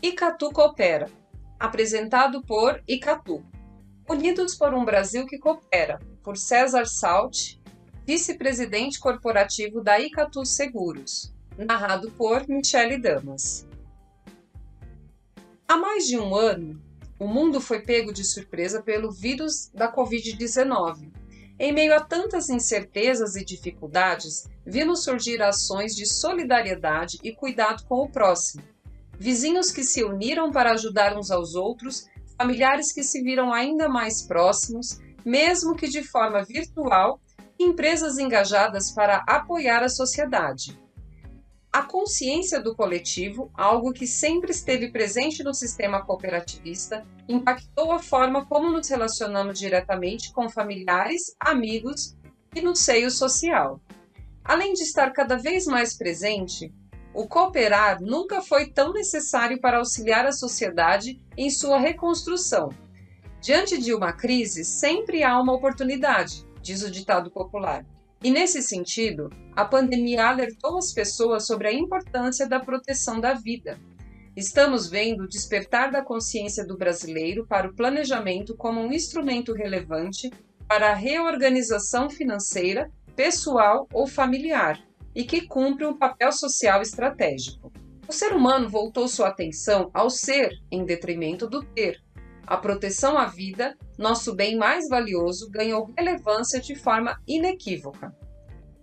Icatu Coopera, apresentado por Icatu. Unidos por um Brasil que coopera, por César Salt, vice-presidente corporativo da Icatu Seguros, narrado por Michele Damas. Há mais de um ano, o mundo foi pego de surpresa pelo vírus da Covid-19. Em meio a tantas incertezas e dificuldades, vimos surgir ações de solidariedade e cuidado com o próximo vizinhos que se uniram para ajudar uns aos outros, familiares que se viram ainda mais próximos, mesmo que de forma virtual, e empresas engajadas para apoiar a sociedade. A consciência do coletivo, algo que sempre esteve presente no sistema cooperativista, impactou a forma como nos relacionamos diretamente com familiares, amigos e no seio social. Além de estar cada vez mais presente, o cooperar nunca foi tão necessário para auxiliar a sociedade em sua reconstrução. Diante de uma crise, sempre há uma oportunidade, diz o ditado popular. E nesse sentido, a pandemia alertou as pessoas sobre a importância da proteção da vida. Estamos vendo o despertar da consciência do brasileiro para o planejamento como um instrumento relevante para a reorganização financeira, pessoal ou familiar, e que cumpre um papel social estratégico. O ser humano voltou sua atenção ao ser em detrimento do ter. A proteção à vida, nosso bem mais valioso, ganhou relevância de forma inequívoca.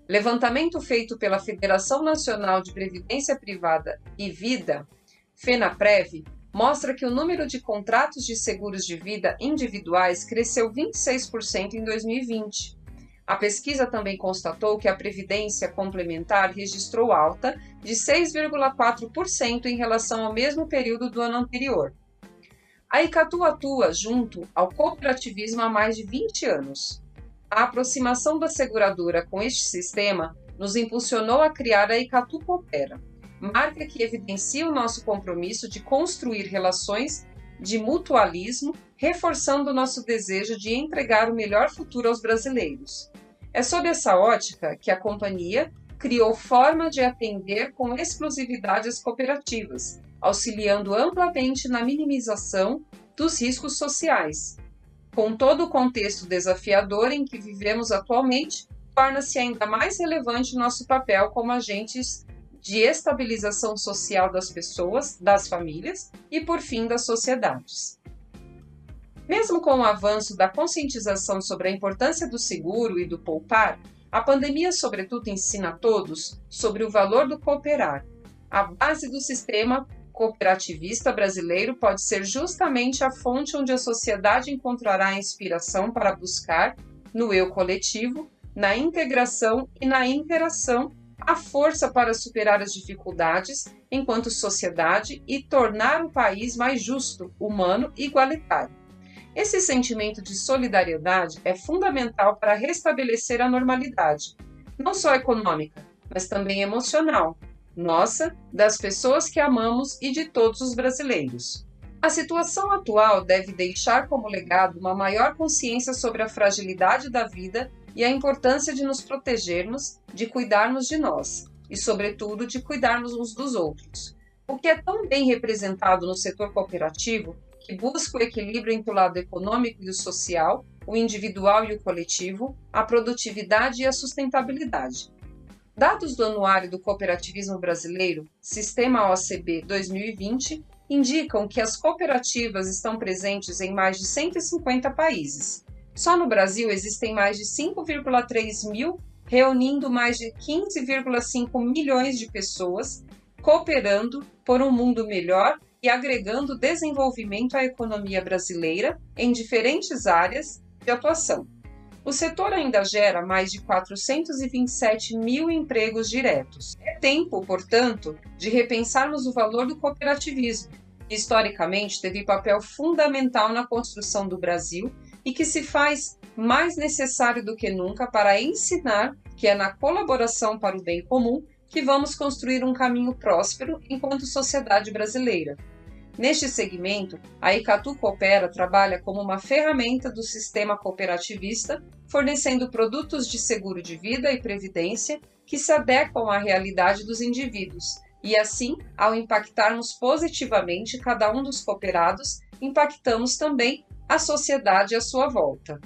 Levantamento feito pela Federação Nacional de Previdência Privada e Vida, FENAPREV, mostra que o número de contratos de seguros de vida individuais cresceu 26% em 2020 a pesquisa também constatou que a previdência complementar registrou alta de 6,4% em relação ao mesmo período do ano anterior. A Icatu atua junto ao cooperativismo há mais de 20 anos. A aproximação da seguradora com este sistema nos impulsionou a criar a Icatu Coopera, marca que evidencia o nosso compromisso de construir relações de mutualismo, reforçando o nosso desejo de entregar o melhor futuro aos brasileiros. É sob essa ótica que a companhia criou forma de atender com exclusividade as cooperativas, auxiliando amplamente na minimização dos riscos sociais. Com todo o contexto desafiador em que vivemos atualmente, torna-se ainda mais relevante nosso papel como agentes de estabilização social das pessoas, das famílias e, por fim, das sociedades. Mesmo com o avanço da conscientização sobre a importância do seguro e do poupar, a pandemia, sobretudo, ensina a todos sobre o valor do cooperar. A base do sistema cooperativista brasileiro pode ser justamente a fonte onde a sociedade encontrará a inspiração para buscar, no eu coletivo, na integração e na interação, a força para superar as dificuldades enquanto sociedade e tornar o país mais justo, humano e igualitário. Esse sentimento de solidariedade é fundamental para restabelecer a normalidade, não só econômica, mas também emocional, nossa, das pessoas que amamos e de todos os brasileiros. A situação atual deve deixar como legado uma maior consciência sobre a fragilidade da vida e a importância de nos protegermos, de cuidarmos de nós e, sobretudo, de cuidarmos uns dos outros. O que é tão bem representado no setor cooperativo que busca o equilíbrio entre o lado econômico e o social, o individual e o coletivo, a produtividade e a sustentabilidade. Dados do Anuário do Cooperativismo Brasileiro, Sistema OCB 2020, indicam que as cooperativas estão presentes em mais de 150 países. Só no Brasil existem mais de 5,3 mil, reunindo mais de 15,5 milhões de pessoas, cooperando por um mundo melhor e agregando desenvolvimento à economia brasileira em diferentes áreas de atuação. O setor ainda gera mais de 427 mil empregos diretos. É tempo, portanto, de repensarmos o valor do cooperativismo, que historicamente teve papel fundamental na construção do Brasil e que se faz mais necessário do que nunca para ensinar que é na colaboração para o bem comum que vamos construir um caminho próspero enquanto sociedade brasileira. Neste segmento, a Icatu Coopera trabalha como uma ferramenta do sistema cooperativista, fornecendo produtos de seguro de vida e previdência que se adequam à realidade dos indivíduos, E assim, ao impactarmos positivamente cada um dos cooperados, impactamos também a sociedade à sua volta.